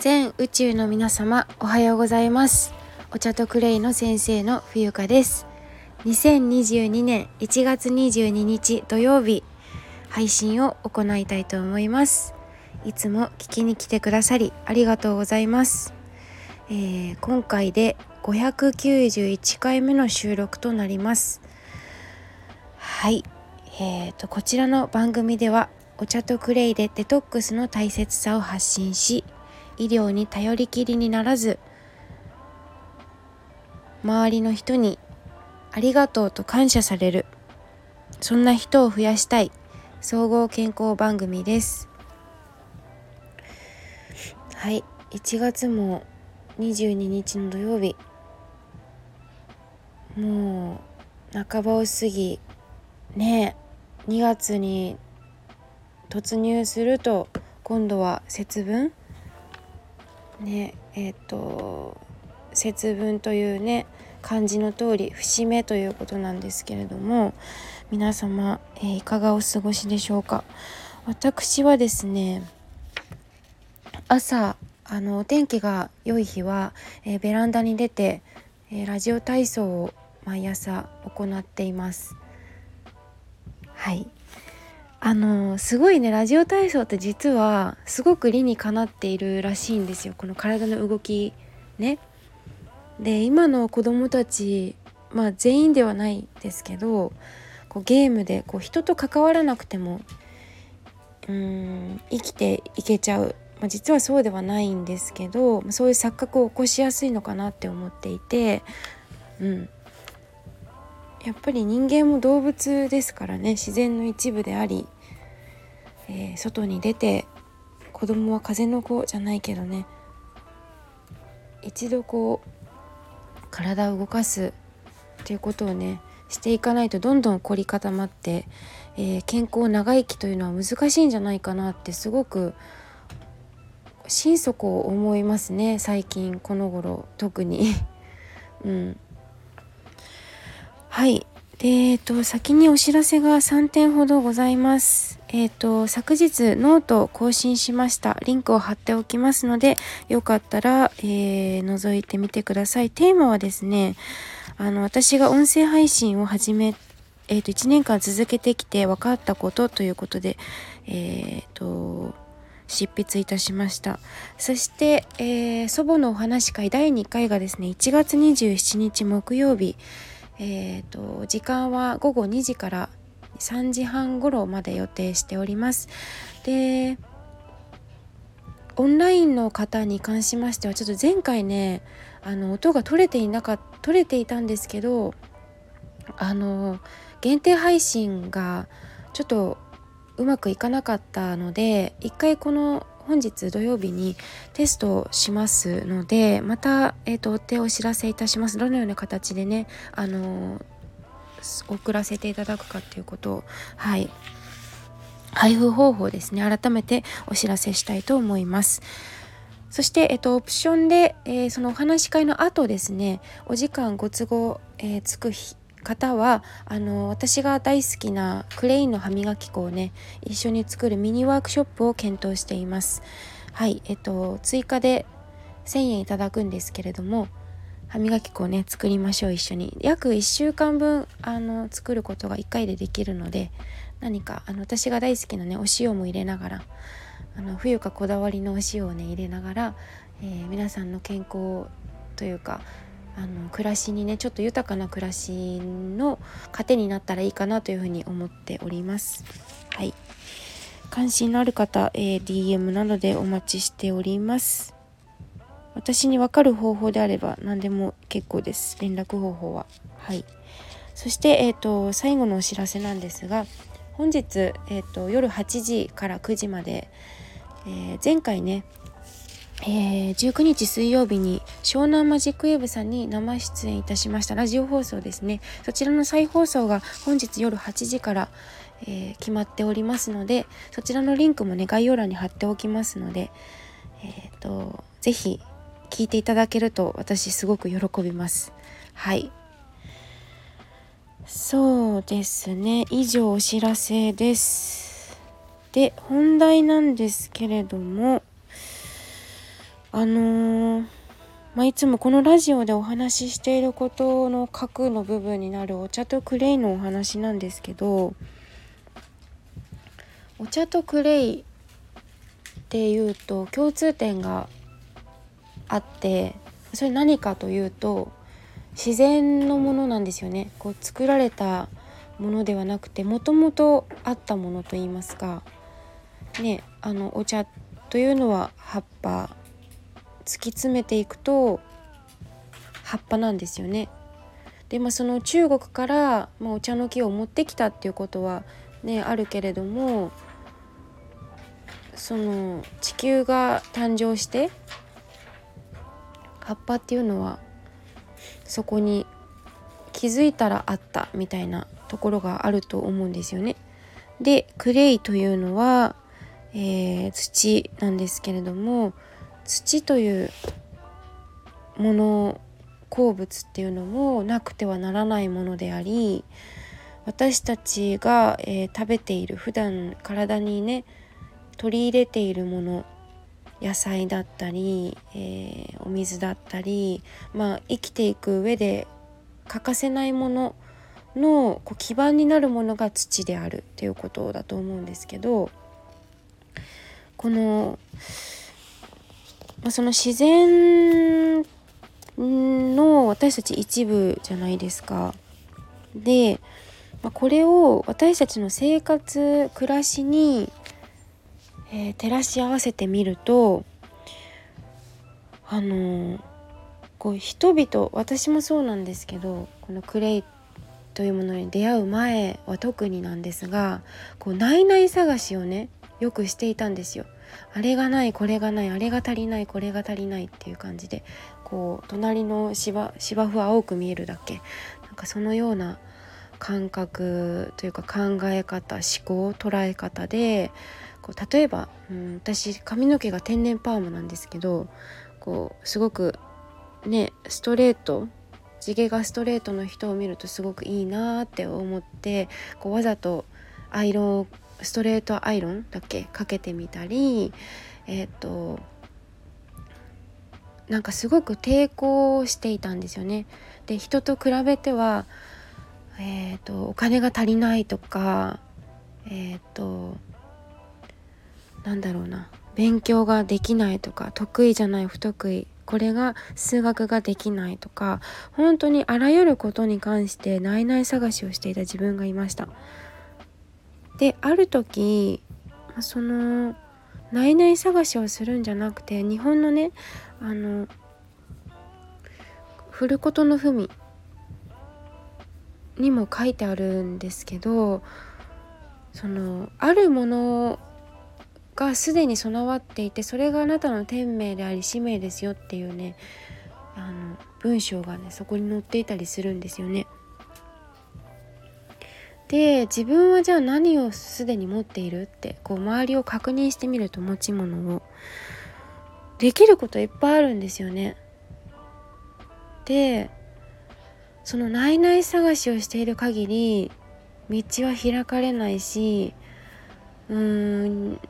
全宇宙の皆様おはようございます。お茶とクレイの先生の冬香です。2022年1月22日土曜日配信を行いたいと思います。いつも聞きに来てくださりありがとうございます、えー、今回で591回目の収録となります。はい。えーとこちらの番組ではお茶とクレイでデトックスの大切さを発信し医療に頼りきりにならず周りの人にありがとうと感謝される。そんな人を増やしたい。総合健康番組です。はい。1月も22日の土曜日。もう半ばを過ぎね2月に突入すると今度は節分？ねえっ、ー、と節分というね漢字の通り節目ということなんですけれども皆様、えー、いかがお過ごしでしょうか？私はですね朝あのお天気が良い日は、えー、ベランダに出て、えー、ラジオ体操を毎朝行っています。はい。あのすごいねラジオ体操って実はすごく理にかなっているらしいんですよ。この体の動きね。で今の子供たちまあ全員ではないですけどこうゲームでこう人と関わらなくてもうん生きていけちゃう、まあ、実はそうではないんですけどそういう錯覚を起こしやすいのかなって思っていて、うん、やっぱり人間も動物ですからね。自然の一部であり、えー、外に出て子供は風の子じゃないけどね。一度こう体を動かすっていうことをねしていかないとどんどん凝り固まって、えー、健康長生きというのは難しいんじゃないかなってすごく心底思いますね。最近この頃特に。うん。はい。でえっ、と先にお知らせが3点ほどございます。えっ、と昨日ノートを更新しました。リンクを貼っておきますのでよかったら、えー、覗いてみてください。テーマはですねあの私が音声配信を始めえーと、1年間続けてきて分かったことということで、えーと執筆いたしました。そして、えー、祖母のお話会第2回がですね1月27日木曜日。えーと、時間は午後2時から3時半頃まで予定しております。でオンラインの方に関しましてはちょっと前回ねあの音が取れていなか取れていたんですけどあの限定配信がちょっとうまくいかなかったので一回この本日土曜日にテストしますのでまた、えーと、追ってお知らせいたします。どのような形でねあの送らせていただくかっていうことをはい。配布方法ですね。改めてお知らせしたいと思います。そして、えっと、オプションで、えー、そのお話し会の後ですねお時間ご都合、えー、つく日方はあの私が大好きなクレインの歯磨き粉をね一緒に作るミニワークショップを検討しています。はいえっと追加で1000円いただくんですけれども歯磨き粉をね作りましょう一緒に。約1週間分あの作ることが1回でできるので何かあの私が大好きなねお塩も入れながらあの冬かこだわりのお塩をね入れながら、えー、皆さんの健康というかあの暮らしにねちょっと豊かな暮らしの糧になったらいいかなというふうに思っております。はい関心のある方、えー、DM などでお待ちしております。私に分かる方法であれば何でも結構です。連絡方法は。はい。そして、えーと、最後のお知らせなんですが本日、えーと夜8時から9時まで、えー、前回ねえー、19日水曜日に湘南マジックウェーブさんに生出演いたしました。ラジオ放送ですね。そちらの再放送が本日夜8時から、えー、決まっておりますのでそちらのリンクもね概要欄に貼っておきますのでえっ、ー、と是非聞いていただけると私すごく喜びます。はい。そうですね。以上お知らせです。で本題なんですけれどもあのー、まあ、いつもこのラジオでお話ししていることの核の部分になるお茶とクレイのお話なんですけどお茶とクレイっていうと共通点があってそれ何かというと自然のものなんですよね。こう作られたものではなくてもともとあったものといいますか。ねあのお茶というのは葉っぱ。突き詰めていくと葉っぱなんですよね。でまあその中国から、まあ、お茶の木を持ってきたっていうことはねあるけれどもその地球が誕生して葉っぱっていうのはそこに気づいたらあったみたいなところがあると思うんですよね。でクレイというのは、えー、土なんですけれども土というもの鉱物っていうのもなくてはならないものであり私たちが、えー、食べている普段体にね取り入れているもの野菜だったり、えー、お水だったり、まあ、生きていく上で欠かせないもののこう基盤になるものが土であるっていうことだと思うんですけどこのま、その自然の私たち一部じゃないですか。で、まあ、これを私たちの生活暮らしに、えー、照らし合わせてみるとあのー、こう人々私もそうなんですけどこのクレイというものに出会う前は特になんですがこう内々探しをねよくしていたんですよ。あれがないこれがないあれが足りないこれが足りないっていう感じでこう隣の芝芝生は青く見えるだけなんかそのような感覚というか考え方思考捉え方でこう例えば、うん、私髪の毛が天然パーマなんですけどこうすごくねストレート地毛がストレートの人を見るとすごくいいなって思ってこうわざとアイロンをストレートアイロンだっけかけてみたりえっ、となんかすごく抵抗していたんですよね。で人と比べては、えーと、お金が足りないとかえっ、ー、となんだろうな勉強ができないとか得意じゃない不得意これが数学ができないとか本当にあらゆることに関して内々探しをしていた自分がいました。である時その内々探しをするんじゃなくて日本のねあの「ふることの文」にも書いてあるんですけどそのあるものがすでに備わっていてそれがあなたの天命であり使命ですよっていうねあの文章がねそこに載っていたりするんですよね。で自分はじゃあ何をすでに持っているってこう周りを確認してみると持ち物を。できることいっぱいあるんですよね。でその内々探しをしている限り道は開かれないしうーん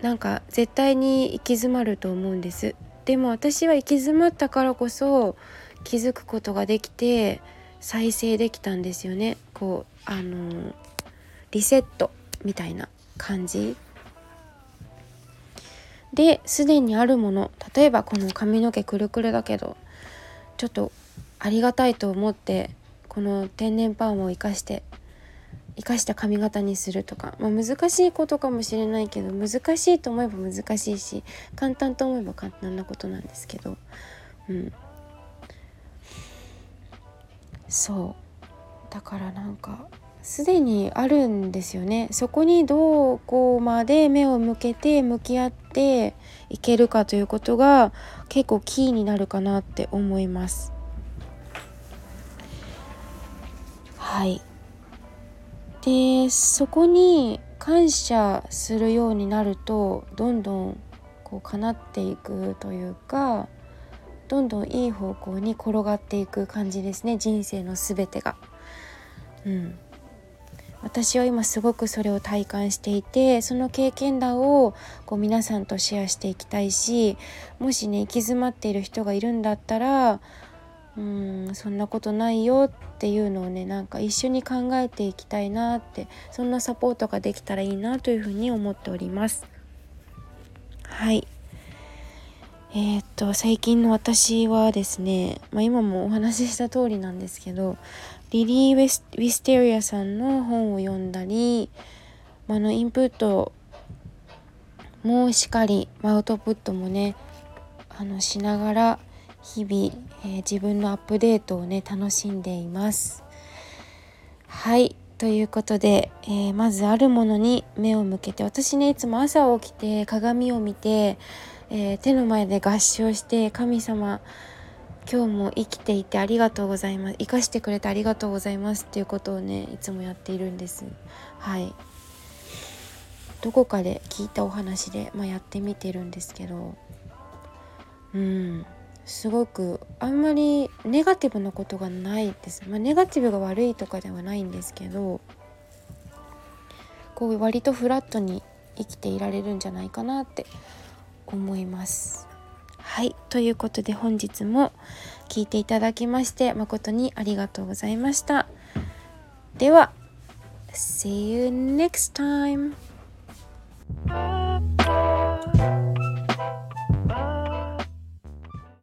なんか絶対に行き詰まると思うんです。でも私は行き詰まったからこそ気づくことができて再生できたんですよね。こうあのリセットみたいな感じ。ですでにあるもの。例えばこの髪の毛くるくるだけどちょっとありがたいと思ってこの天然パーマを生かして生かした髪型にするとか、まあ、難しいことかもしれないけど難しいと思えば難しいし簡単と思えば簡単なことなんですけど。うん。そう。だからなんかすでにあるんですよね。そこにどうこうまで目を向けて向き合っていけるかということが結構キーになるかなって思います。はい。でそこに感謝するようになるとどんどんこう叶っていくというかどんどんいい方向に転がっていく感じですね。人生の全てが。うん、私は今すごくそれを体感していてその経験談をこう皆さんとシェアしていきたいしもしね行き詰まっている人がいるんだったらうんそんなことないよっていうのをねなんか一緒に考えていきたいなってそんなサポートができたらいいなというふうに思っております。はいえー、っと最近の私はですね、まあ、今もお話しした通りなんですけどリリー・ウィステリアさんの本を読んだり、まあのインプットもしっかり、アウトプットもねあのしながら日々、えー、自分のアップデートをね楽しんでいます。はいということで、えー、まずあるものに目を向けて私ねいつも朝起きて鏡を見て、えー、手の前で合唱して神様今日も生きていてありがとうございます。生かしてくれてありがとうございますっていうことをねいつもやっているんです。はい。どこかで聞いたお話で、まあ、やってみてるんですけど。うん。すごくあんまりネガティブなことがないです、まあ、ネガティブが悪いとかではないんですけどこう割とフラットに生きていられるんじゃないかなって思います。はいということで本日も聞いていただきまして誠にありがとうございました。では See you next time!